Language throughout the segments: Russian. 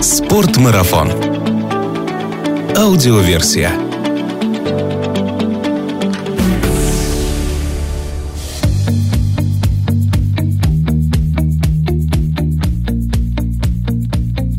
Спортмарафон. Аудиоверсия.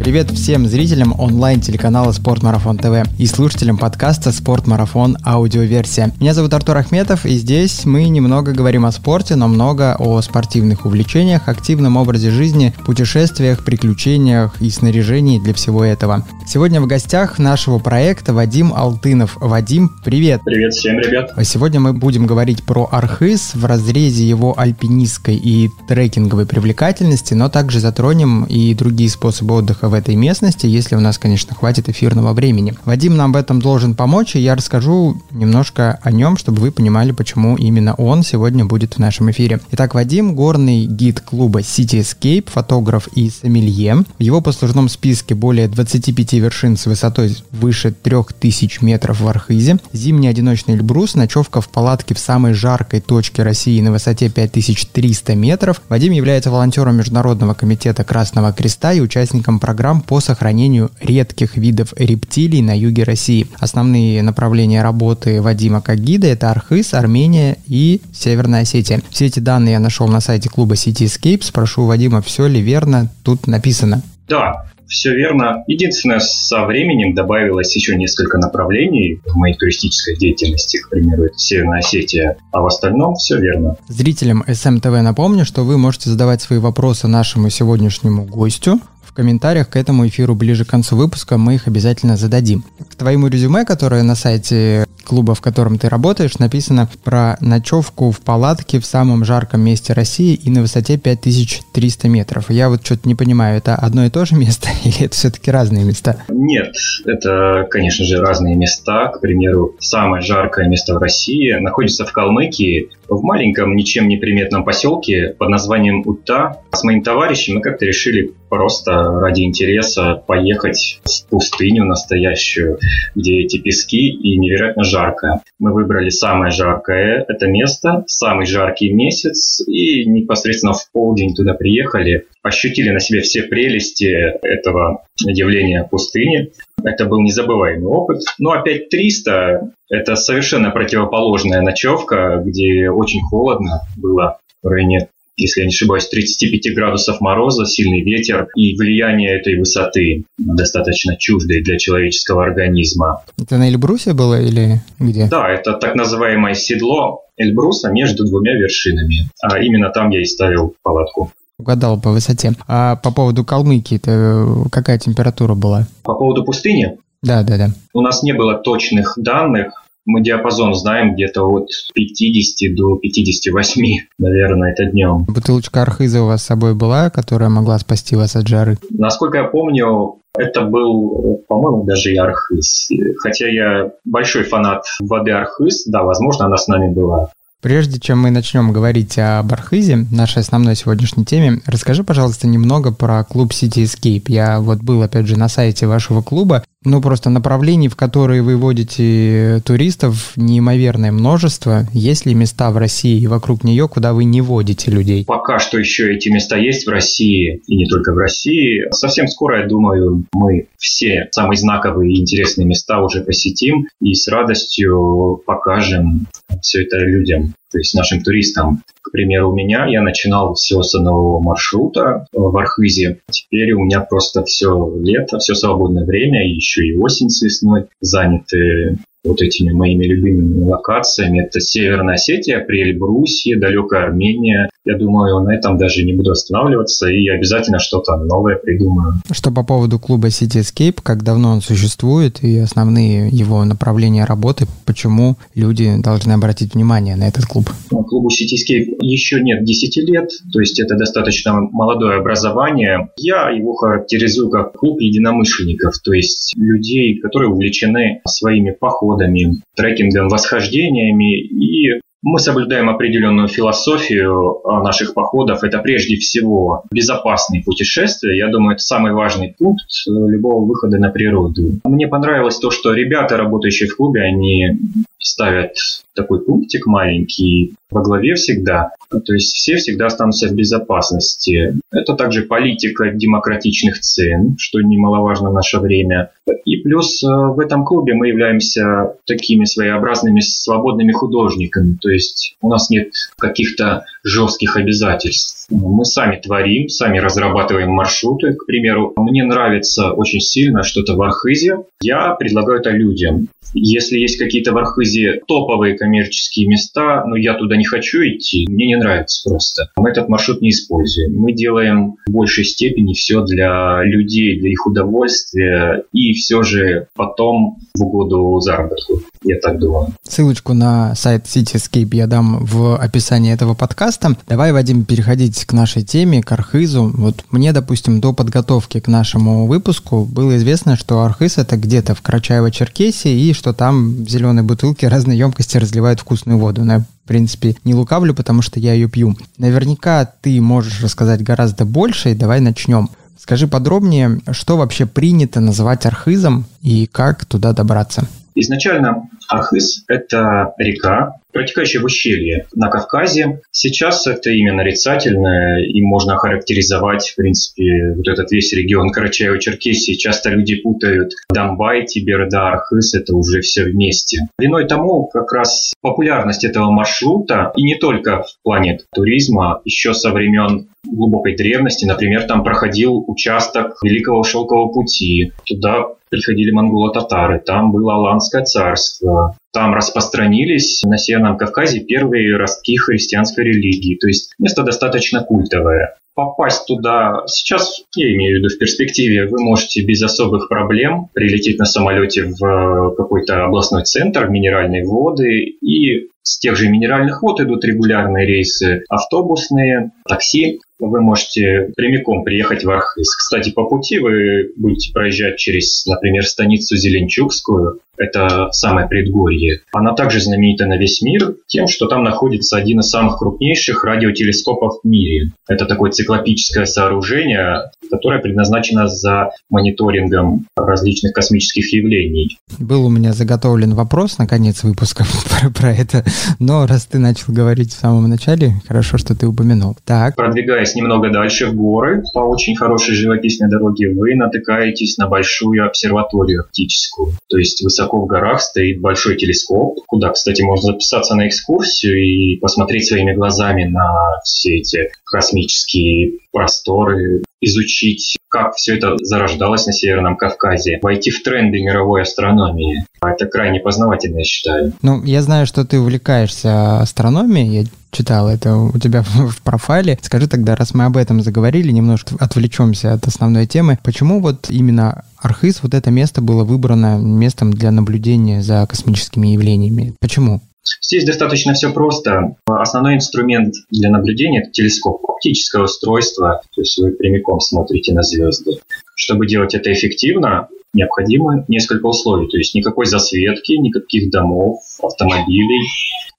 Привет всем зрителям онлайн-телеканала Спортмарафон ТВ и слушателям подкаста Спортмарафон аудиоверсия. Меня зовут Артур Ахметов, и здесь мы немного говорим о спорте, но много о спортивных увлечениях, активном образе жизни, путешествиях, приключениях и снаряжении для всего этого. Сегодня в гостях нашего проекта Вадим Алтынов. Вадим, привет! Привет всем, ребят! Сегодня мы будем говорить про Архыз в разрезе его альпинистской и трекинговой привлекательности, но также затронем и другие способы отдыха в этой местности, если у нас, конечно, хватит эфирного времени. Вадим нам в этом должен помочь, и я расскажу немножко о нем, чтобы вы понимали, почему именно он сегодня будет в нашем эфире. Итак, Вадим – горный гид клуба City Escape, фотограф и сомелье. В его послужном списке более 25 вершин с высотой выше 3000 метров в Архизе, зимний одиночный Эльбрус, ночевка в палатке в самой жаркой точке России на высоте 5300 метров. Вадим является волонтером Международного комитета Красного Креста и участником программы программ по сохранению редких видов рептилий на юге России. Основные направления работы Вадима как гида – это Архыз, Армения и Северная Осетия. Все эти данные я нашел на сайте клуба City Escape. Спрошу Вадима, все ли верно тут написано? Да, все верно. Единственное, со временем добавилось еще несколько направлений в моей туристической деятельности, к примеру, это Северная Осетия, а в остальном все верно. Зрителям СМТВ напомню, что вы можете задавать свои вопросы нашему сегодняшнему гостю в комментариях к этому эфиру ближе к концу выпуска мы их обязательно зададим. К твоему резюме, которое на сайте клуба, в котором ты работаешь, написано про ночевку в палатке в самом жарком месте России и на высоте 5300 метров. Я вот что-то не понимаю, это одно и то же место или это все-таки разные места? Нет, это, конечно же, разные места. К примеру, самое жаркое место в России находится в Калмыкии, в маленьком, ничем не приметном поселке под названием Ута. С моим товарищем мы как-то решили просто ради интереса поехать в пустыню настоящую, где эти пески и невероятно жарко. Мы выбрали самое жаркое это место, самый жаркий месяц, и непосредственно в полдень туда приехали, ощутили на себе все прелести этого явления пустыни. Это был незабываемый опыт. Но опять 300 – это совершенно противоположная ночевка, где очень холодно было в районе если я не ошибаюсь, 35 градусов мороза, сильный ветер и влияние этой высоты достаточно чуждой для человеческого организма. Это на Эльбрусе было или где? Да, это так называемое седло Эльбруса между двумя вершинами. А именно там я и ставил палатку. Угадал по высоте. А по поводу Калмыкии, это какая температура была? По поводу пустыни? Да, да, да. У нас не было точных данных, мы диапазон знаем где-то от 50 до 58, наверное, это днем. Бутылочка архиза у вас с собой была, которая могла спасти вас от жары? Насколько я помню, это был, по-моему, даже и архиз. Хотя я большой фанат воды архиз, да, возможно, она с нами была. Прежде чем мы начнем говорить об Архизе, нашей основной сегодняшней теме, расскажи, пожалуйста, немного про клуб City Escape. Я вот был, опять же, на сайте вашего клуба, ну, просто направлений, в которые вы водите туристов, неимоверное множество. Есть ли места в России и вокруг нее, куда вы не водите людей? Пока что еще эти места есть в России, и не только в России. Совсем скоро, я думаю, мы все самые знаковые и интересные места уже посетим и с радостью покажем все это людям то есть нашим туристам. К примеру, у меня я начинал с одного маршрута в Архизе. Теперь у меня просто все лето, все свободное время, еще и осень с весной заняты вот этими моими любимыми локациями. Это Северная Осетия, Прельбрусье, далекая Армения. Я думаю, на этом даже не буду останавливаться и обязательно что-то новое придумаю. Что по поводу клуба City Escape, как давно он существует и основные его направления работы, почему люди должны обратить внимание на этот клуб? Ну, клубу City Escape еще нет 10 лет, то есть это достаточно молодое образование. Я его характеризую как клуб единомышленников, то есть людей, которые увлечены своими походами походами, трекингом, восхождениями. И мы соблюдаем определенную философию наших походов. Это прежде всего безопасные путешествия. Я думаю, это самый важный пункт любого выхода на природу. Мне понравилось то, что ребята, работающие в клубе, они ставят такой пунктик маленький во главе всегда. То есть все всегда останутся в безопасности. Это также политика демократичных цен, что немаловажно в наше время. И плюс э, в этом клубе мы являемся такими своеобразными свободными художниками. То есть у нас нет каких-то жестких обязательств. Мы сами творим, сами разрабатываем маршруты. К примеру, мне нравится очень сильно что-то в Архизе. Я предлагаю это людям. Если есть какие-то в Архизе топовые коммерческие места, но я туда не хочу идти, мне не нравится просто. Мы этот маршрут не используем. Мы делаем в большей степени все для людей, для их удовольствия и все же потом в угоду заработку. Я так думаю. Ссылочку на сайт Cityscape я дам в описании этого подкаста. Давай, Вадим, переходить к нашей теме, к Архизу. Вот мне, допустим, до подготовки к нашему выпуску было известно, что Архиз это где-то в Карачаево-Черкесии и что там в зеленой бутылке разные емкости разливают вкусную воду. Но я, принципе, не лукавлю, потому что я ее пью. Наверняка ты можешь рассказать гораздо больше, и давай начнем. Скажи подробнее, что вообще принято называть архизом и как туда добраться? Изначально Архыз – это река, протекающая в ущелье на Кавказе. Сейчас это имя нарицательное, и можно характеризовать, в принципе, вот этот весь регион Карачаево-Черкесии. Часто люди путают Донбай, Тиберда, Архыз – это уже все вместе. Виной тому как раз популярность этого маршрута, и не только в плане туризма, еще со времен глубокой древности. Например, там проходил участок Великого Шелкового пути. Туда приходили монголо-татары, там было Аланское царство, там распространились на Северном Кавказе первые ростки христианской религии. То есть место достаточно культовое. Попасть туда сейчас, я имею в виду в перспективе, вы можете без особых проблем прилететь на самолете в какой-то областной центр, минеральные воды, и с тех же минеральных вод идут регулярные рейсы автобусные, такси. Вы можете прямиком приехать в Архыз. Кстати, по пути вы будете проезжать через, например, станицу Зеленчукскую, это самое предгорье. Она также знаменита на весь мир тем, что там находится один из самых крупнейших радиотелескопов в мире. Это такое циклопическое сооружение, которое предназначено за мониторингом различных космических явлений. Был у меня заготовлен вопрос на конец выпуска про, про это, но раз ты начал говорить в самом начале, хорошо, что ты упомянул. Так. Продвигаясь немного дальше в горы, по очень хорошей живописной дороге, вы натыкаетесь на большую обсерваторию оптическую. То есть высоко в горах стоит большой телескоп, куда, кстати, можно записаться на экскурсию и посмотреть своими глазами на все эти космические просторы, изучить, как все это зарождалось на Северном Кавказе, войти в тренды мировой астрономии. Это крайне познавательно, я считаю. Ну, я знаю, что ты увлекаешься астрономией, я читал это у тебя в профайле. Скажи тогда, раз мы об этом заговорили, немножко отвлечемся от основной темы. Почему вот именно Архыз, вот это место было выбрано местом для наблюдения за космическими явлениями? Почему? Здесь достаточно все просто. Основной инструмент для наблюдения – это телескоп, оптическое устройство, то есть вы прямиком смотрите на звезды. Чтобы делать это эффективно, необходимо несколько условий, то есть никакой засветки, никаких домов, автомобилей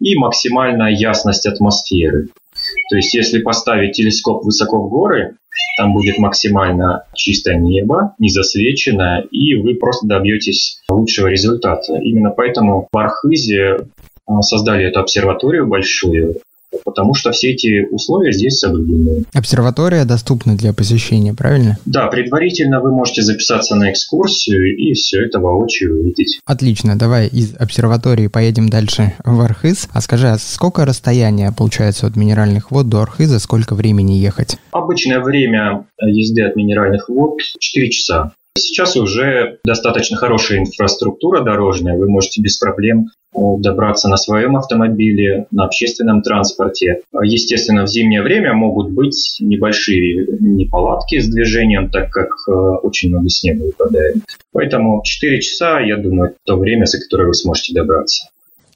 и максимальная ясность атмосферы. То есть если поставить телескоп высоко в горы, там будет максимально чистое небо, не засвеченное, и вы просто добьетесь лучшего результата. Именно поэтому в Архизе создали эту обсерваторию большую, потому что все эти условия здесь соблюдены. Обсерватория доступна для посещения, правильно? Да, предварительно вы можете записаться на экскурсию и все это воочию увидеть. Отлично, давай из обсерватории поедем дальше в Архыз. А скажи, а сколько расстояние получается от минеральных вод до Архыза, сколько времени ехать? Обычное время езды от минеральных вод 4 часа. Сейчас уже достаточно хорошая инфраструктура дорожная, вы можете без проблем добраться на своем автомобиле, на общественном транспорте. Естественно, в зимнее время могут быть небольшие неполадки с движением, так как э, очень много снега выпадает. Поэтому 4 часа, я думаю, то время, за которое вы сможете добраться.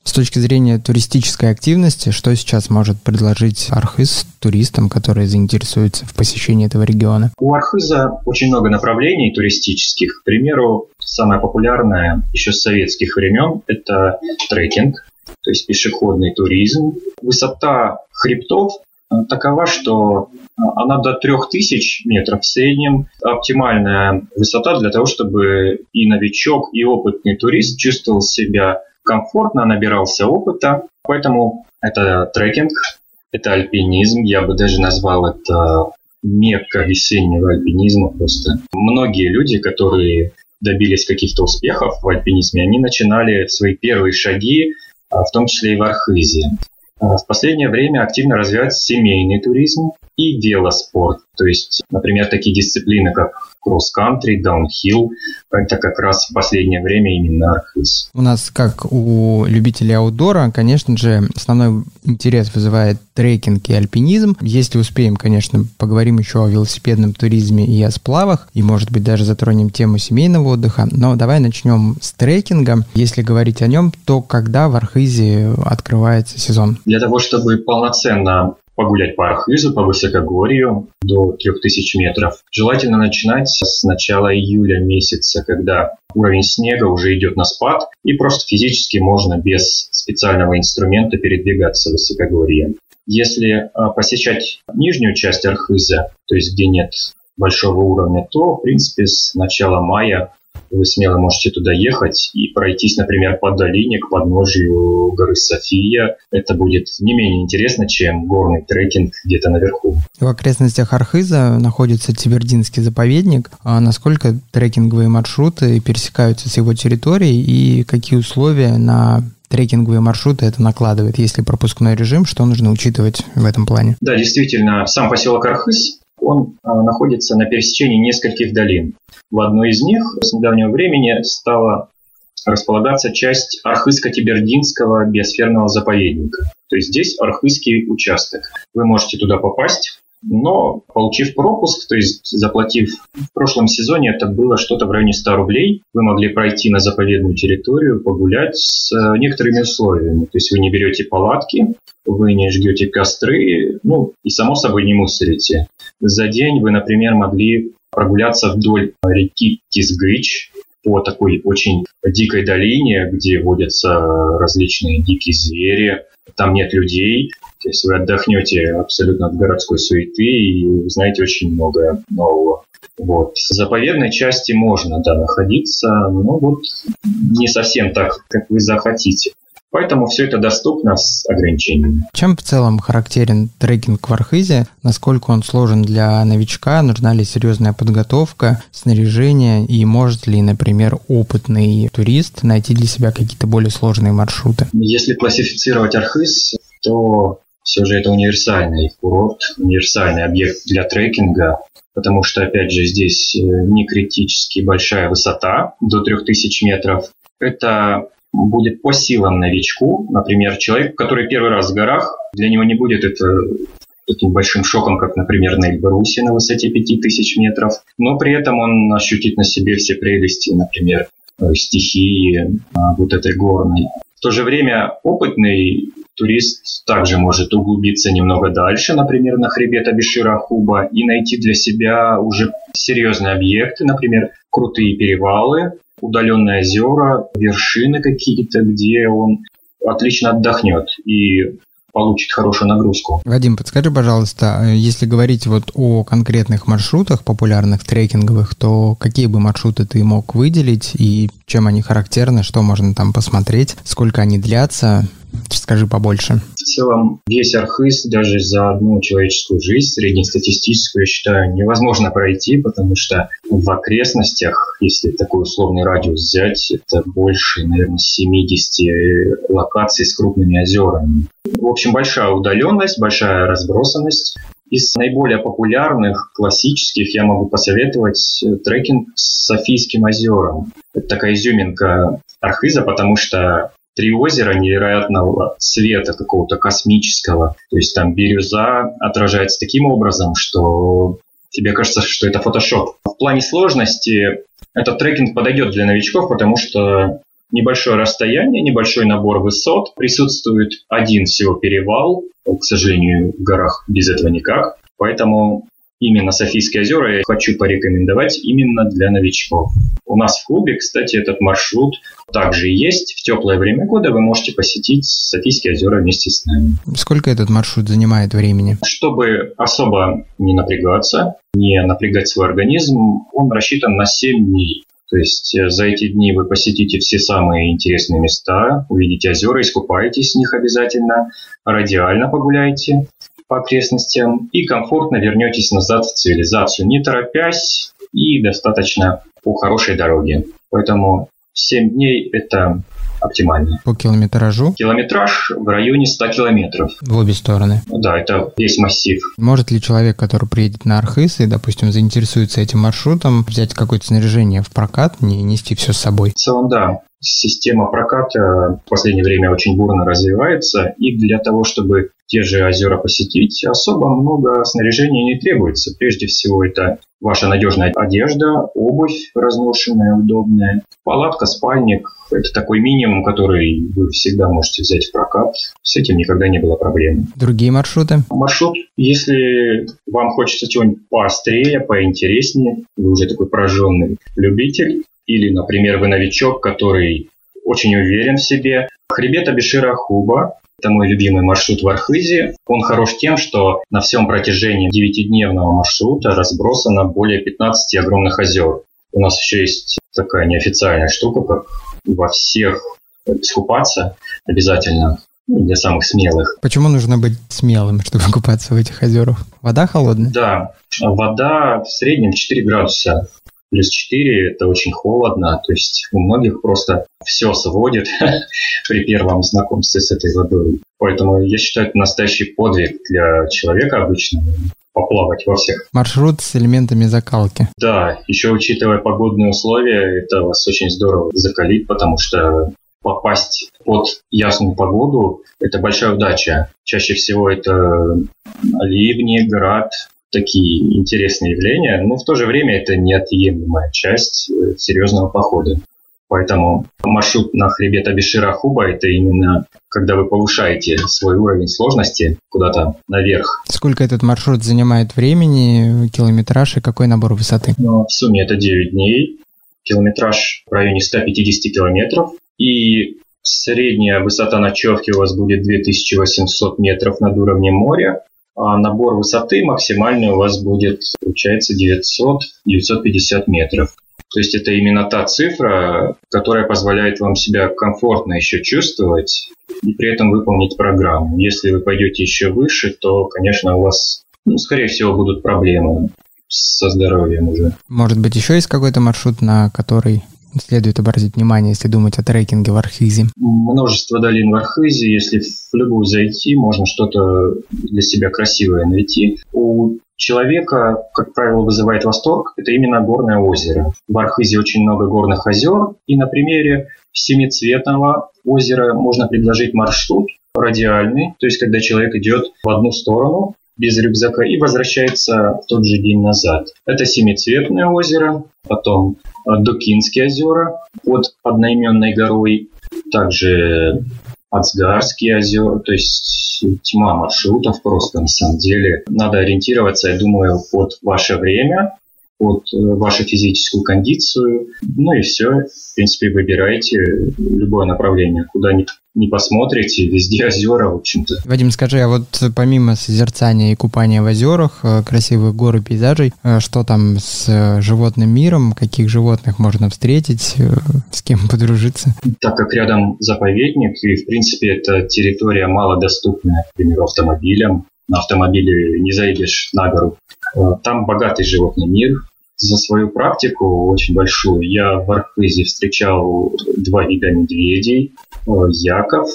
С точки зрения туристической активности, что сейчас может предложить Архыз туристам, которые заинтересуются в посещении этого региона? У Архыза очень много направлений туристических. К примеру, самое популярное еще с советских времен – это трекинг, то есть пешеходный туризм. Высота хребтов э, такова, что э, она до 3000 метров в среднем. Оптимальная высота для того, чтобы и новичок, и опытный турист чувствовал себя комфортно, набирался опыта. Поэтому это трекинг, это альпинизм. Я бы даже назвал это мекка весеннего альпинизма просто. Многие люди, которые добились каких-то успехов в альпинизме, они начинали свои первые шаги, а, в том числе и в Архизе. А, в последнее время активно развивается семейный туризм и велоспорт. То есть, например, такие дисциплины, как кросс-кантри, даунхилл. Это как раз в последнее время именно Архыз. У нас, как у любителей аутдора, конечно же, основной интерес вызывает трекинг и альпинизм. Если успеем, конечно, поговорим еще о велосипедном туризме и о сплавах, и, может быть, даже затронем тему семейного отдыха. Но давай начнем с трекинга. Если говорить о нем, то когда в Архизе открывается сезон? Для того, чтобы полноценно погулять по Архизу, по высокогорью до 3000 метров. Желательно начинать с начала июля месяца, когда уровень снега уже идет на спад, и просто физически можно без специального инструмента передвигаться в высокогорье. Если а, посещать нижнюю часть Архиза, то есть где нет большого уровня, то, в принципе, с начала мая вы смело можете туда ехать и пройтись, например, по долине к подножию горы София. Это будет не менее интересно, чем горный трекинг где-то наверху. В окрестностях Архиза находится Тибердинский заповедник. А насколько трекинговые маршруты пересекаются с его территорией и какие условия на трекинговые маршруты это накладывает, если пропускной режим, что нужно учитывать в этом плане? Да, действительно, сам поселок Архыз он а, находится на пересечении нескольких долин. В одной из них с недавнего времени стала располагаться часть Архызско-Тибердинского биосферного заповедника. То есть здесь Архызский участок. Вы можете туда попасть, но получив пропуск, то есть заплатив в прошлом сезоне, это было что-то в районе 100 рублей, вы могли пройти на заповедную территорию, погулять с э, некоторыми условиями. То есть вы не берете палатки, вы не жгете костры, ну и само собой не мусорите. За день вы, например, могли прогуляться вдоль реки Кизгыч, по такой очень дикой долине, где водятся различные дикие звери, там нет людей, то есть вы отдохнете абсолютно от городской суеты и узнаете очень много нового. Вот. В заповедной части можно, да, находиться, но вот не совсем так, как вы захотите. Поэтому все это доступно с ограничениями. Чем в целом характерен трекинг в Архизе? Насколько он сложен для новичка? Нужна ли серьезная подготовка, снаряжение? И может ли, например, опытный турист найти для себя какие-то более сложные маршруты? Если классифицировать Архиз, то все же это универсальный курорт, универсальный объект для трекинга, потому что, опять же, здесь э, не критически большая высота, до 3000 метров. Это будет по силам новичку. Например, человек, который первый раз в горах, для него не будет это таким большим шоком, как, например, на Эльбарусе на высоте 5000 метров, но при этом он ощутит на себе все прелести, например, э, стихии а, вот этой горной. В то же время опытный турист также может углубиться немного дальше, например, на хребет Абишира Хуба и найти для себя уже серьезные объекты, например, крутые перевалы, удаленные озера, вершины какие-то, где он отлично отдохнет и получит хорошую нагрузку. Вадим, подскажи, пожалуйста, э, если говорить вот о конкретных маршрутах популярных трекинговых, то какие бы маршруты ты мог выделить и чем они характерны, что можно там посмотреть, сколько они длятся? Скажи побольше. В целом, весь Архыз даже за одну человеческую жизнь, среднестатистическую, я считаю, невозможно пройти, потому что в окрестностях, если такой условный радиус взять, это больше, наверное, 70 локаций с крупными озерами. В общем, большая удаленность, большая разбросанность. Из наиболее популярных, классических, я могу посоветовать трекинг с Софийским озером. Это такая изюминка Архиза, потому что три озера невероятного цвета какого-то космического. То есть там бирюза отражается таким образом, что тебе кажется, что это фотошоп. В плане сложности этот трекинг подойдет для новичков, потому что небольшое расстояние, небольшой набор высот, присутствует один всего перевал, к сожалению, в горах без этого никак. Поэтому именно Софийские озера я хочу порекомендовать именно для новичков. У нас в клубе, кстати, этот маршрут также есть. В теплое время года вы можете посетить Софийские озера вместе с нами. Сколько этот маршрут занимает времени? Чтобы особо не напрягаться, не напрягать свой организм, он рассчитан на 7 дней. То есть э, за эти дни вы посетите все самые интересные места, увидите озера, искупаетесь в них обязательно, радиально погуляете по окрестностям и комфортно вернетесь назад в цивилизацию, не торопясь и достаточно по хорошей дороге. Поэтому 7 дней – это оптимально. По километражу? Километраж в районе 100 километров. В обе стороны? Да, это весь массив. Может ли человек, который приедет на Архыз и, допустим, заинтересуется этим маршрутом, взять какое-то снаряжение в прокат, не нести все с собой? В целом, да. Система проката в последнее время очень бурно развивается, и для того, чтобы те же озера посетить, особо много снаряжения не требуется. Прежде всего, это ваша надежная одежда, обувь разношенная, удобная, палатка, спальник. Это такой минимум, который вы всегда можете взять в прокат. С этим никогда не было проблем. Другие маршруты? Маршрут, если вам хочется чего-нибудь поострее, поинтереснее, вы уже такой пораженный любитель, или, например, вы новичок, который очень уверен в себе. Хребет Абишира Хуба это мой любимый маршрут в Архизе. Он хорош тем, что на всем протяжении девятидневного маршрута разбросано более 15 огромных озер. У нас еще есть такая неофициальная штука, как во всех искупаться обязательно ну, для самых смелых. Почему нужно быть смелым, чтобы купаться в этих озерах? Вода холодная? Да, вода в среднем 4 градуса плюс 4 это очень холодно, то есть у многих просто все сводит при первом знакомстве с этой водой. Поэтому я считаю, это настоящий подвиг для человека обычного поплавать во всех. Маршрут с элементами закалки. Да, еще учитывая погодные условия, это вас очень здорово закалит, потому что попасть под ясную погоду – это большая удача. Чаще всего это ливни, град, такие интересные явления, но в то же время это неотъемлемая часть э, серьезного похода. Поэтому маршрут на хребет Абишира-Хуба – это именно когда вы повышаете свой уровень сложности куда-то наверх. Сколько этот маршрут занимает времени, километраж и какой набор высоты? Ну, в сумме это 9 дней, километраж в районе 150 километров, и средняя высота ночевки у вас будет 2800 метров над уровнем моря, а набор высоты максимальный у вас будет, получается, 900-950 метров. То есть это именно та цифра, которая позволяет вам себя комфортно еще чувствовать и при этом выполнить программу. Если вы пойдете еще выше, то, конечно, у вас, ну, скорее всего, будут проблемы со здоровьем уже. Может быть, еще есть какой-то маршрут, на который следует обратить внимание, если думать о трекинге в Архизе? Множество долин в Архизе. Если в любую зайти, можно что-то для себя красивое найти. У человека, как правило, вызывает восторг, это именно горное озеро. В Архизе очень много горных озер, и на примере семицветного озера можно предложить маршрут радиальный, то есть когда человек идет в одну сторону без рюкзака и возвращается в тот же день назад. Это семицветное озеро, потом Докинские озера под одноименной горой, также Ацгарские озера, то есть тьма маршрутов просто на самом деле. Надо ориентироваться, я думаю, под ваше время, под э, вашу физическую кондицию. Ну и все. В принципе, выбирайте любое направление, куда ни, не посмотрите, везде озера, в общем-то. Вадим, скажи, а вот помимо созерцания и купания в озерах, э, красивых гор и пейзажей, э, что там с животным миром, каких животных можно встретить, с кем подружиться? Так как рядом заповедник, и в принципе это территория малодоступная, к примеру, автомобилям, на автомобиле не заедешь на гору. Там богатый животный мир, за свою практику очень большую я в Архизе встречал два вида медведей, э, яков,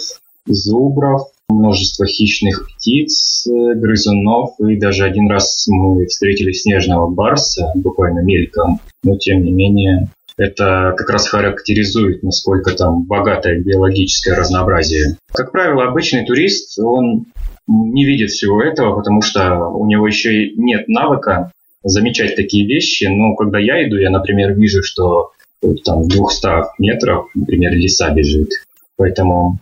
зубров, множество хищных птиц, э, грызунов, и даже один раз мы встретили снежного барса, буквально мельком, но тем не менее это как раз характеризует, насколько там богатое биологическое разнообразие. Как правило, обычный турист, он не видит всего этого, потому что у него еще нет навыка замечать такие вещи. Но когда я иду, я, например, вижу, что там в 200 метрах, например, леса бежит. Поэтому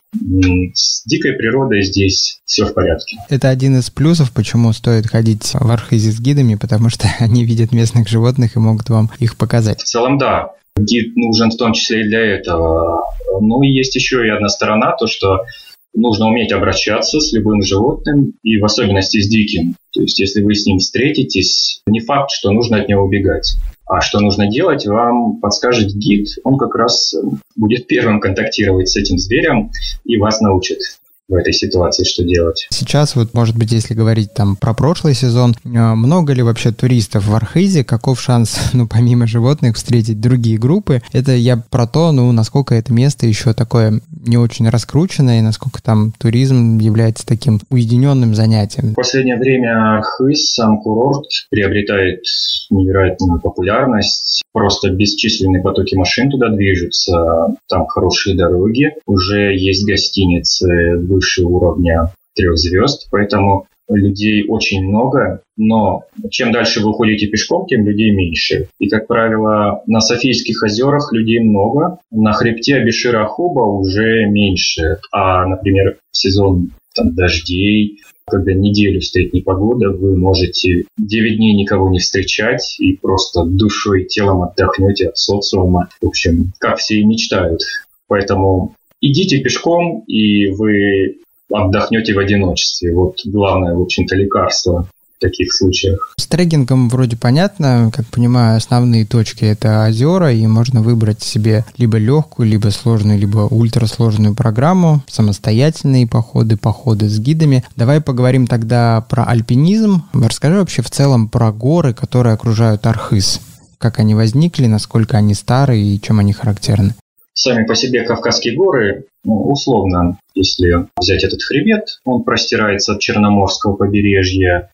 с дикой природой здесь все в порядке. Это один из плюсов, почему стоит ходить в Архизе с гидами, потому что они видят местных животных и могут вам их показать. В целом, да. Гид нужен в том числе и для этого. Ну и есть еще и одна сторона, то что нужно уметь обращаться с любым животным и в особенности с диким. То есть, если вы с ним встретитесь, не факт, что нужно от него убегать. А что нужно делать, вам подскажет гид. Он как раз будет первым контактировать с этим зверем и вас научит в этой ситуации, что делать. Сейчас вот, может быть, если говорить там про прошлый сезон, э, много ли вообще туристов в Архизе, каков шанс, ну, помимо животных, встретить другие группы? Это я про то, ну, насколько это место еще такое не очень раскрученное, и насколько там туризм является таким уединенным занятием. В последнее время Архиз, сам курорт, приобретает невероятную популярность. Просто бесчисленные потоки машин туда движутся, там хорошие дороги, уже есть гостиницы, выше уровня трех звезд, поэтому людей очень много, но чем дальше вы уходите пешком, тем людей меньше. И, как правило, на Софийских озерах людей много, на хребте Абишира Хуба уже меньше. А, например, в сезон там, дождей, когда неделю стоит непогода, вы можете 9 дней никого не встречать и просто душой и телом отдохнете от социума. В общем, как все и мечтают. Поэтому идите пешком, и вы отдохнете в одиночестве. Вот главное, в общем-то, лекарство в таких случаях. С трекингом вроде понятно, как понимаю, основные точки это озера, и можно выбрать себе либо легкую, либо сложную, либо ультрасложную программу, самостоятельные походы, походы с гидами. Давай поговорим тогда про альпинизм. Расскажи вообще в целом про горы, которые окружают Архыз. Как они возникли, насколько они старые и чем они характерны? Сами по себе Кавказские горы, ну, условно, если взять этот хребет, он простирается от Черноморского побережья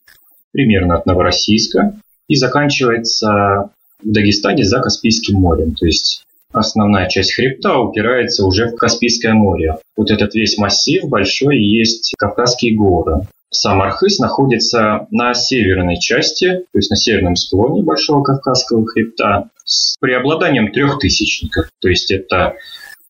примерно от Новороссийска и заканчивается в Дагестане за Каспийским морем. То есть основная часть хребта упирается уже в Каспийское море. Вот этот весь массив большой есть Кавказские горы. Сам Архыз находится на северной части, то есть на северном склоне Большого Кавказского хребта с преобладанием трехтысячников. То есть это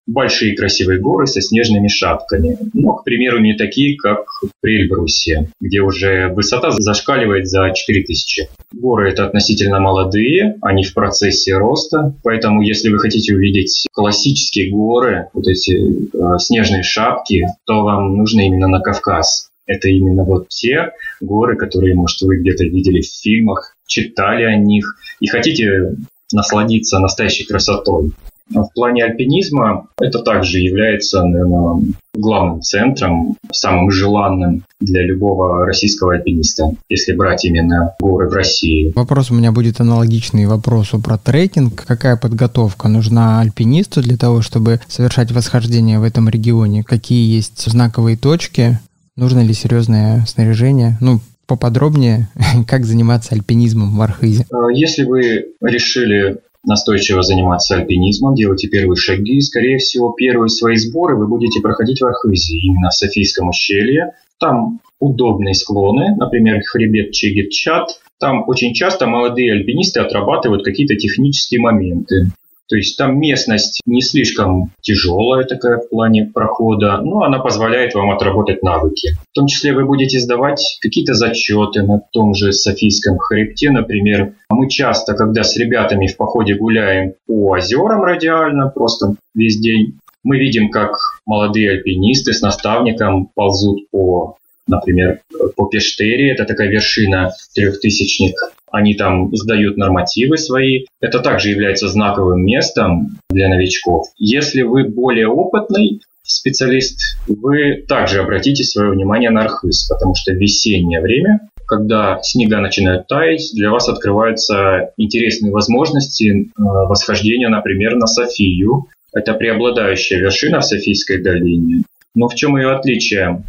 большие красивые горы со снежными шапками. Но, к примеру, не такие, как при Эльбрусе, где уже высота зашкаливает за 4000. Горы это относительно молодые, они в процессе роста, поэтому если вы хотите увидеть классические горы, вот эти э, снежные шапки, то вам нужно именно на Кавказ. Это именно вот те горы, которые, может, вы где-то видели в фильмах, читали о них и хотите насладиться настоящей красотой. В плане альпинизма это также является, наверное, главным центром, самым желанным для любого российского альпиниста, если брать именно горы в России. Вопрос у меня будет аналогичный вопросу про трекинг. Какая подготовка нужна альпинисту для того, чтобы совершать восхождение в этом регионе? Какие есть знаковые точки? Нужно ли серьезное снаряжение? Ну, поподробнее, как заниматься альпинизмом в Архизе? Если вы решили настойчиво заниматься альпинизмом, делайте первые шаги. Скорее всего, первые свои сборы вы будете проходить в Архизе, именно в Софийском ущелье. Там удобные склоны, например, хребет Чигит-Чат. Там очень часто молодые альпинисты отрабатывают какие-то технические моменты. То есть там местность не слишком тяжелая такая в плане прохода, но она позволяет вам отработать навыки. В том числе вы будете сдавать какие-то зачеты на том же Софийском хребте, например. Мы часто, когда с ребятами в походе гуляем по озерам радиально, просто весь день, мы видим, как молодые альпинисты с наставником ползут по например, по Пештере, это такая вершина трехтысячник, они там сдают нормативы свои. Это также является знаковым местом для новичков. Если вы более опытный специалист, вы также обратите свое внимание на Архыз, потому что весеннее время, когда снега начинают таять, для вас открываются интересные возможности э, восхождения, например, на Софию. Это преобладающая вершина в Софийской долине. Но в чем ее отличие?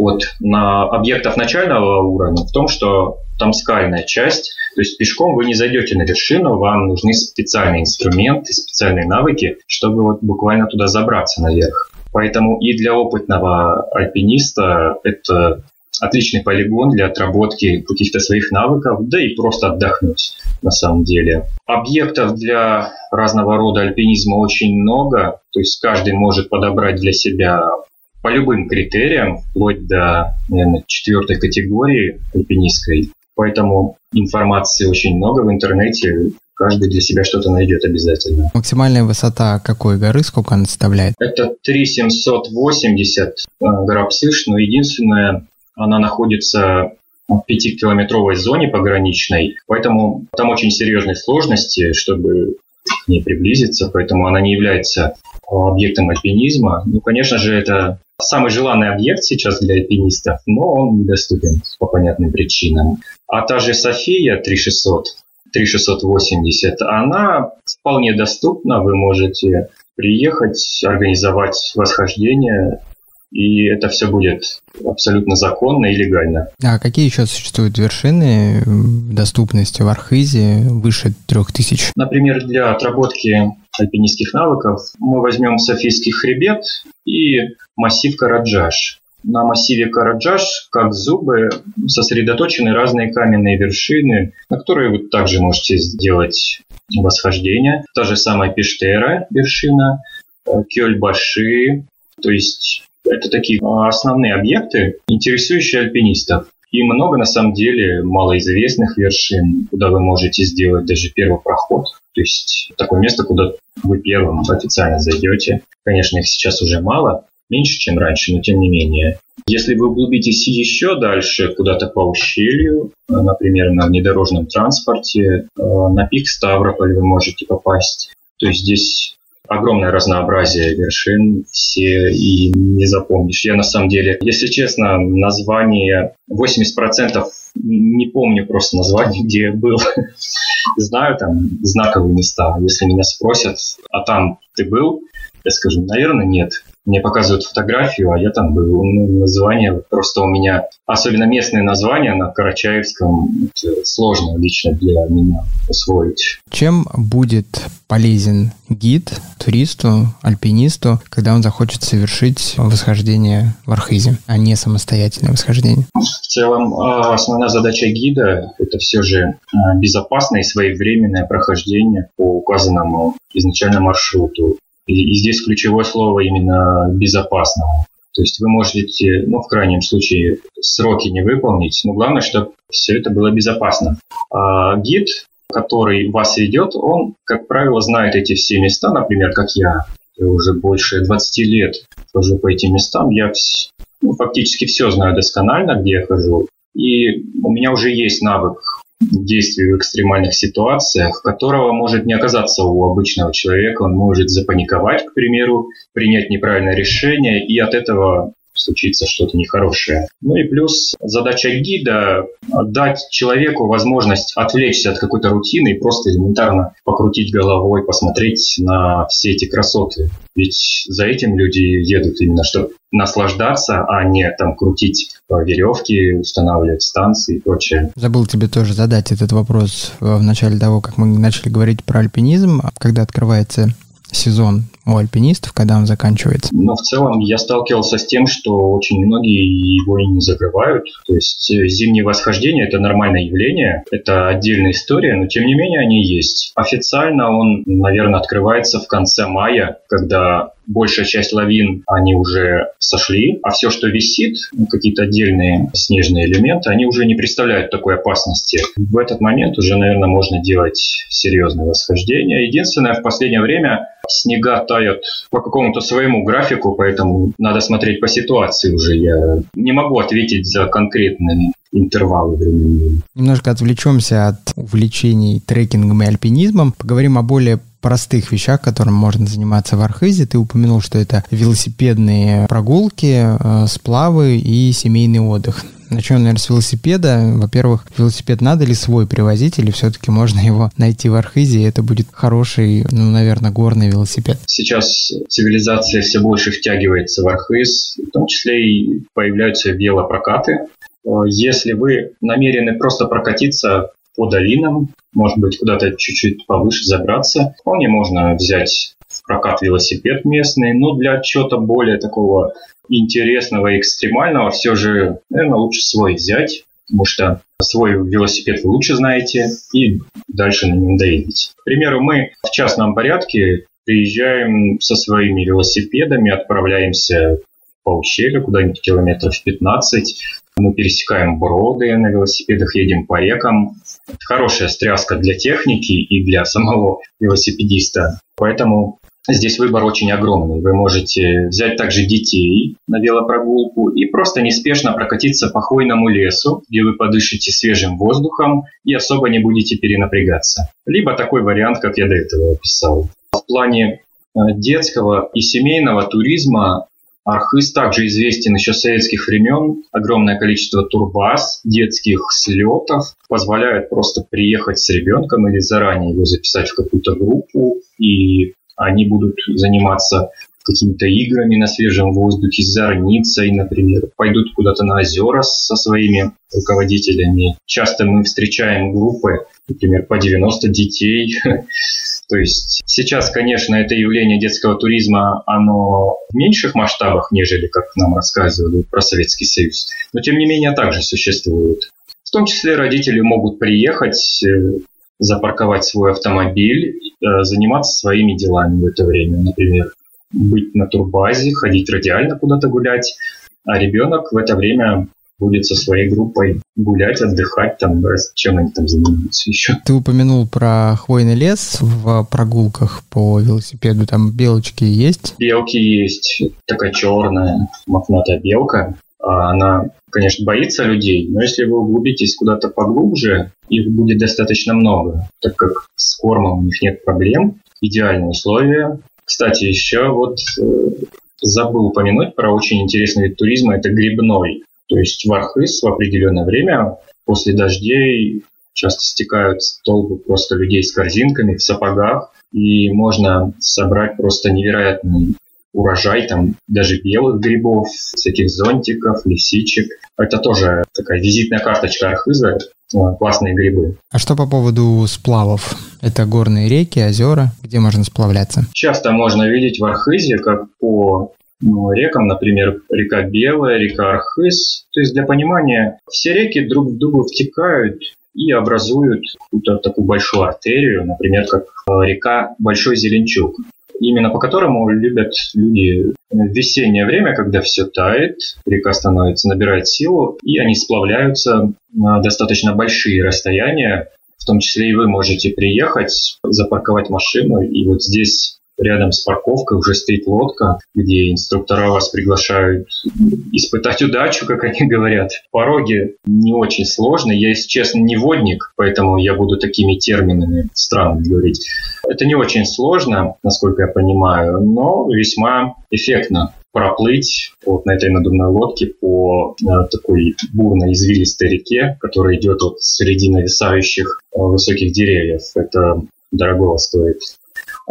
От на объектов начального уровня в том, что там скальная часть, то есть пешком вы не зайдете на вершину, вам нужны специальные инструменты, специальные навыки, чтобы вот буквально туда забраться наверх. Поэтому и для опытного альпиниста это отличный полигон для отработки каких-то своих навыков, да и просто отдохнуть на самом деле. Объектов для разного рода альпинизма очень много, то есть каждый может подобрать для себя по любым критериям, вплоть до, наверное, четвертой категории альпинистской. Поэтому информации очень много в интернете, каждый для себя что-то найдет обязательно. Максимальная высота какой горы, сколько она составляет? Это 3780 э, гора Псыш, но единственное, она находится в пятикилометровой зоне пограничной, поэтому там очень серьезные сложности, чтобы к ней приблизиться, поэтому она не является объектом альпинизма. Ну, конечно же, это самый желанный объект сейчас для альпинистов, но он недоступен по понятным причинам. А та же София 3600, 3680, она вполне доступна, вы можете приехать, организовать восхождение, и это все будет абсолютно законно и легально. А какие еще существуют вершины доступности в Архизе выше 3000? Например, для отработки альпинистских навыков мы возьмем Софийский хребет и массив Караджаш. На массиве Караджаш, как зубы, сосредоточены разные каменные вершины, на которые вы также можете сделать восхождение. Та же самая Пештера вершина, э, Кёльбаши, то есть это такие основные объекты, интересующие альпинистов. И много, на самом деле, малоизвестных вершин, куда вы можете сделать даже первый проход. То есть такое место, куда вы первым официально зайдете. Конечно, их сейчас уже мало, меньше, чем раньше, но тем не менее. Если вы углубитесь еще дальше, куда-то по ущелью, э, например, на внедорожном транспорте, э, на пик Ставрополь вы можете попасть. То есть здесь огромное разнообразие вершин, все и не запомнишь. Я на самом деле, если честно, название 80% не помню просто название, где я был. Знаю там знаковые места. Если меня спросят, а там ты был? Я скажу, наверное, нет. Мне показывают фотографию, а я там был. Ну, название просто у меня, особенно местные названия на Карачаевском, сложно лично для меня усвоить. Чем будет полезен гид туристу, альпинисту, когда он захочет совершить восхождение в Архизе, а не самостоятельное восхождение? В целом, а, основная задача гида – это все же а, безопасное и своевременное прохождение по указанному изначально маршруту. И, и здесь ключевое слово именно безопасного. То есть вы можете, ну, в крайнем случае, сроки не выполнить, но главное, чтобы все это было безопасно. А гид, который вас ведет, он, как правило, знает эти все места, например, как я. Я уже больше 20 лет хожу по этим местам. Я ну, фактически все знаю досконально, где я хожу. И у меня уже есть навык действий в экстремальных ситуациях, которого может не оказаться у обычного человека. Он может запаниковать, к примеру, принять неправильное решение, и от этого случится что-то нехорошее. Ну и плюс задача гида – дать человеку возможность отвлечься от какой-то рутины и просто элементарно покрутить головой, посмотреть на все эти красоты. Ведь за этим люди едут именно, чтобы наслаждаться, а не там крутить веревки, устанавливать станции и прочее. Забыл тебе тоже задать этот вопрос в начале того, как мы начали говорить про альпинизм. Когда открывается сезон у альпинистов, когда он заканчивается? Но в целом я сталкивался с тем, что очень многие его и не закрывают. То есть э, зимние восхождения – это нормальное явление, это отдельная история, но тем не менее они есть. Официально он, наверное, открывается в конце мая, когда большая часть лавин, они уже сошли, а все, что висит, ну, какие-то отдельные снежные элементы, они уже не представляют такой опасности. В этот момент уже, наверное, можно делать серьезное восхождение. Единственное, в последнее время снега тают по какому-то своему графику, поэтому надо смотреть по ситуации уже. Я не могу ответить за конкретные интервалы времени. Немножко отвлечемся от увлечений трекингом и альпинизмом. Поговорим о более простых вещах, которым можно заниматься в Архизе. Ты упомянул, что это велосипедные прогулки, э, сплавы и семейный отдых. Начнем, наверное, с велосипеда. Во-первых, велосипед надо ли свой привозить, или все-таки можно его найти в Архизе, и это будет хороший, ну, наверное, горный велосипед? Сейчас цивилизация все больше втягивается в Архиз, в том числе и появляются велопрокаты. Э, если вы намерены просто прокатиться по долинам, может быть, куда-то чуть-чуть повыше забраться. Вполне можно взять в прокат велосипед местный, но для чего-то более такого интересного и экстремального все же, наверное, лучше свой взять, потому что свой велосипед вы лучше знаете и дальше на нем доедете. К примеру, мы в частном порядке приезжаем со своими велосипедами, отправляемся по ущелью куда-нибудь километров 15, мы пересекаем броды на велосипедах, едем по рекам, хорошая стряска для техники и для самого велосипедиста. Поэтому Здесь выбор очень огромный. Вы можете взять также детей на велопрогулку и просто неспешно прокатиться по хвойному лесу, где вы подышите свежим воздухом и особо не будете перенапрягаться. Либо такой вариант, как я до этого описал. В плане э, детского и семейного туризма Архыз также известен еще с советских времен. Огромное количество турбаз, детских слетов позволяют просто приехать с ребенком или заранее его записать в какую-то группу и они будут заниматься какими-то играми на свежем воздухе, с зорницей, например, пойдут куда-то на озера со своими руководителями. Часто мы встречаем группы, например, по 90 детей. То есть сейчас, конечно, это явление детского туризма, оно в меньших масштабах, нежели, как нам рассказывали про Советский Союз. Но, тем не менее, также существует. В том числе родители могут приехать, э, запарковать свой автомобиль, э, заниматься своими делами в это время. Например, быть на турбазе, ходить радиально куда-то гулять, а ребенок в это время будет со своей группой гулять, отдыхать, там, чем они там занимаются еще. Ты упомянул про хвойный лес в прогулках по велосипеду, там белочки есть? Белки есть, такая черная мохнатая белка, а она, конечно, боится людей, но если вы углубитесь куда-то поглубже, их будет достаточно много, так как с кормом у них нет проблем, идеальные условия. Кстати, еще вот э, забыл упомянуть про очень интересный вид туризма, это грибной. То есть в Архыз в определенное время после дождей часто стекают столбы просто людей с корзинками в сапогах, и можно собрать просто невероятный урожай там даже белых грибов, всяких зонтиков, лисичек. Это тоже такая визитная карточка Архыза, классные грибы. А что по поводу сплавов? Это горные реки, озера, где можно сплавляться? Часто можно видеть в Архизе, как по ну, рекам, например, река Белая, река Архыз. То есть для понимания, все реки друг в друга втекают и образуют какую-то такую большую артерию, например, как э, река Большой Зеленчук именно по которому любят люди в весеннее время, когда все тает, река становится, набирает силу, и они сплавляются на достаточно большие расстояния, в том числе и вы можете приехать, запарковать машину, и вот здесь рядом с парковкой уже стоит лодка, где инструктора вас приглашают испытать удачу, как они говорят. Пороги не очень сложные. Я, если честно, не водник, поэтому я буду такими терминами странно говорить. Это не очень сложно, насколько я понимаю, но весьма эффектно проплыть вот на этой надувной лодке по э, такой бурной извилистой реке, которая идет от среди нависающих э, высоких деревьев. Это дорого стоит.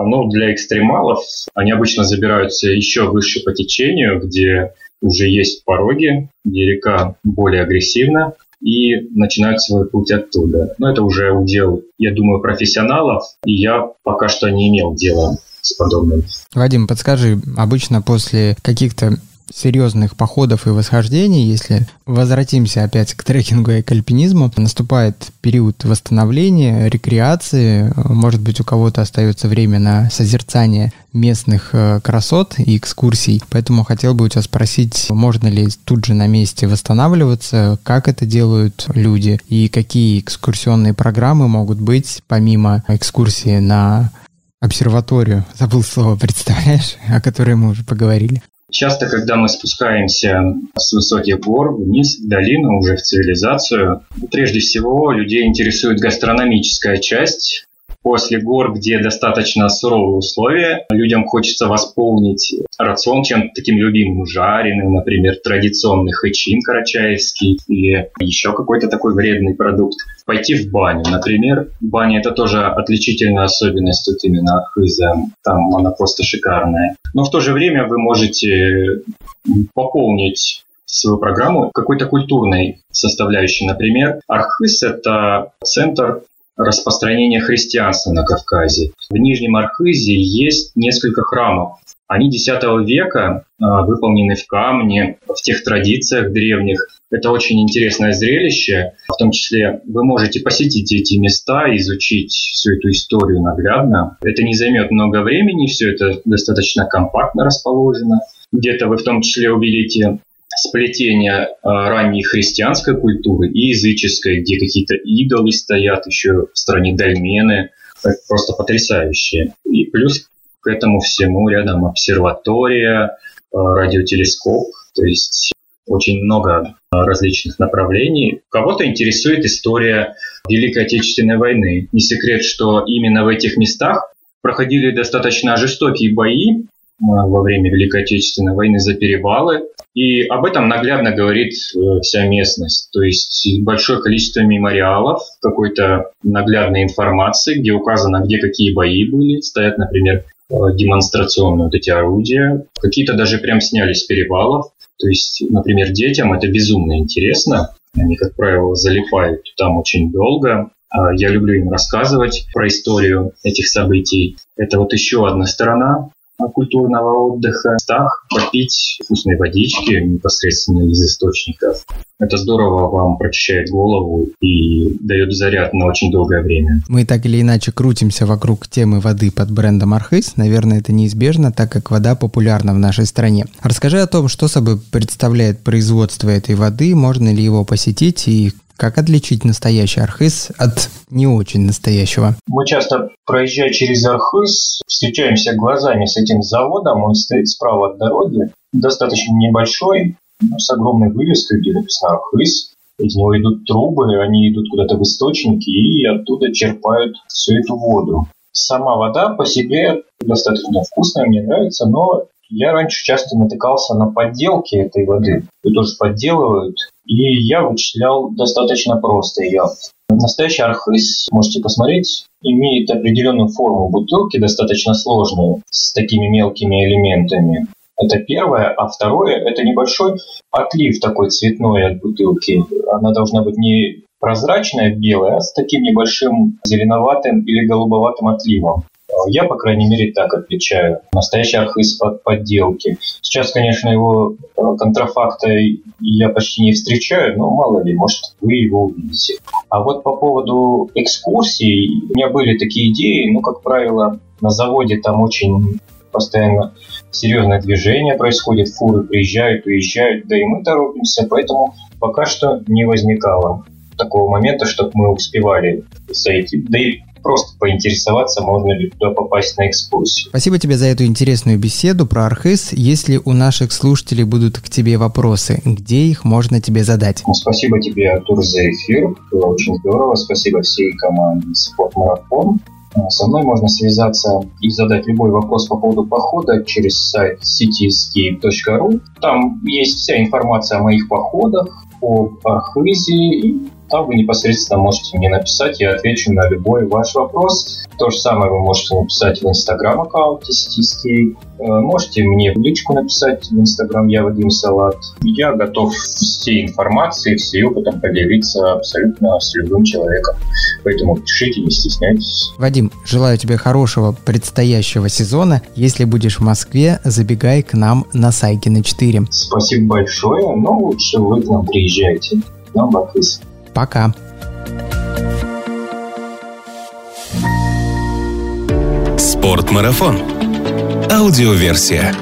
Но для экстремалов они обычно забираются еще выше по течению, где уже есть пороги, где река более агрессивна, и начинают свой путь оттуда. Но это уже удел, я думаю, профессионалов, и я пока что не имел дела с подобным. Вадим, подскажи, обычно после каких-то серьезных походов и восхождений, если возвратимся опять к трекингу и к альпинизму, наступает период восстановления, рекреации, может быть, у кого-то остается время на созерцание местных э, красот и экскурсий, поэтому хотел бы у тебя спросить, можно ли тут же на месте восстанавливаться, как это делают люди и какие экскурсионные программы могут быть помимо экскурсии на обсерваторию, забыл слово, представляешь, о которой мы уже поговорили. Часто, когда мы спускаемся с высоких гор вниз в долину, уже в цивилизацию, прежде всего людей интересует гастрономическая часть после гор, где достаточно суровые условия, людям хочется восполнить рацион чем-то таким любимым, жареным, например, традиционный хэчин карачаевский или еще какой-то такой вредный продукт. Пойти в баню, например. Баня – это тоже отличительная особенность тут именно Архыза. Там она просто шикарная. Но в то же время вы можете пополнить свою программу какой-то культурной составляющей. Например, Архыз – это центр распространения христианства на Кавказе. В Нижнем Архизе есть несколько храмов. Они X века а, выполнены в камне, в тех традициях древних. Это очень интересное зрелище. В том числе вы можете посетить эти места, изучить всю эту историю наглядно. Это не займет много времени, все это достаточно компактно расположено. Где-то вы в том числе увидите сплетение ранней христианской культуры и языческой, где какие-то идолы стоят, еще в стране дольмены, просто потрясающие. И плюс к этому всему рядом обсерватория, радиотелескоп, то есть очень много различных направлений. Кого-то интересует история Великой Отечественной войны. Не секрет, что именно в этих местах проходили достаточно жестокие бои во время Великой Отечественной войны за перевалы. И об этом наглядно говорит э, вся местность. То есть большое количество мемориалов, какой-то наглядной информации, где указано, где какие бои были. Стоят, например, э, демонстрационные вот эти орудия. Какие-то даже прям сняли с перевалов. То есть, например, детям это безумно интересно. Они, как правило, залипают там очень долго. А я люблю им рассказывать про историю этих событий. Это вот еще одна сторона культурного отдыха, стах, попить вкусной водички непосредственно из источников. Это здорово вам прочищает голову и дает заряд на очень долгое время. Мы так или иначе крутимся вокруг темы воды под брендом Архыз. Наверное, это неизбежно, так как вода популярна в нашей стране. Расскажи о том, что собой представляет производство этой воды, можно ли его посетить и как отличить настоящий архыз от не очень настоящего? Мы часто, проезжая через архыз, встречаемся глазами с этим заводом. Он стоит справа от дороги, достаточно небольшой, с огромной вывеской, где написано «Архыз». Из него идут трубы, они идут куда-то в источники и оттуда черпают всю эту воду. Сама вода по себе достаточно вкусная, мне нравится, но я раньше часто натыкался на подделки этой воды. Ее тоже подделывают. И я вычислял достаточно просто ее. Настоящий архыз, можете посмотреть, имеет определенную форму бутылки, достаточно сложную, с такими мелкими элементами. Это первое. А второе – это небольшой отлив такой цветной от бутылки. Она должна быть не прозрачная, белая, а с таким небольшим зеленоватым или голубоватым отливом. Я, по крайней мере, так отличаю настоящий архыз от подделки. Сейчас, конечно, его э, контрафакта я почти не встречаю, но мало ли, может, вы его увидите. А вот по поводу экскурсий, у меня были такие идеи, ну, как правило, на заводе там очень постоянно серьезное движение происходит, фуры приезжают, уезжают, да и мы торопимся, поэтому пока что не возникало такого момента, чтобы мы успевали зайти. Да и просто поинтересоваться, можно ли туда попасть на экскурсию. Спасибо тебе за эту интересную беседу про Архыз. Если у наших слушателей будут к тебе вопросы, где их можно тебе задать? Ну, спасибо тебе, Артур, за эфир. Было очень здорово. Спасибо всей команде «Спортмарафон». Со мной можно связаться и задать любой вопрос по поводу похода через сайт cityscape.ru. Там есть вся информация о моих походах, о Архизе и там вы непосредственно можете мне написать, я отвечу на любой ваш вопрос. То же самое вы можете написать в инстаграм аккаунте Стиски. Э, можете мне в личку написать в инстаграм я Вадим Салат. Я готов всей информацией, всей опытом поделиться абсолютно с любым человеком. Поэтому пишите, не стесняйтесь. Вадим, желаю тебе хорошего предстоящего сезона. Если будешь в Москве, забегай к нам на Сайкина 4. Спасибо большое, но лучше вы к нам приезжайте. Нам Бакыс. Пока. Спортмарафон. Аудиоверсия.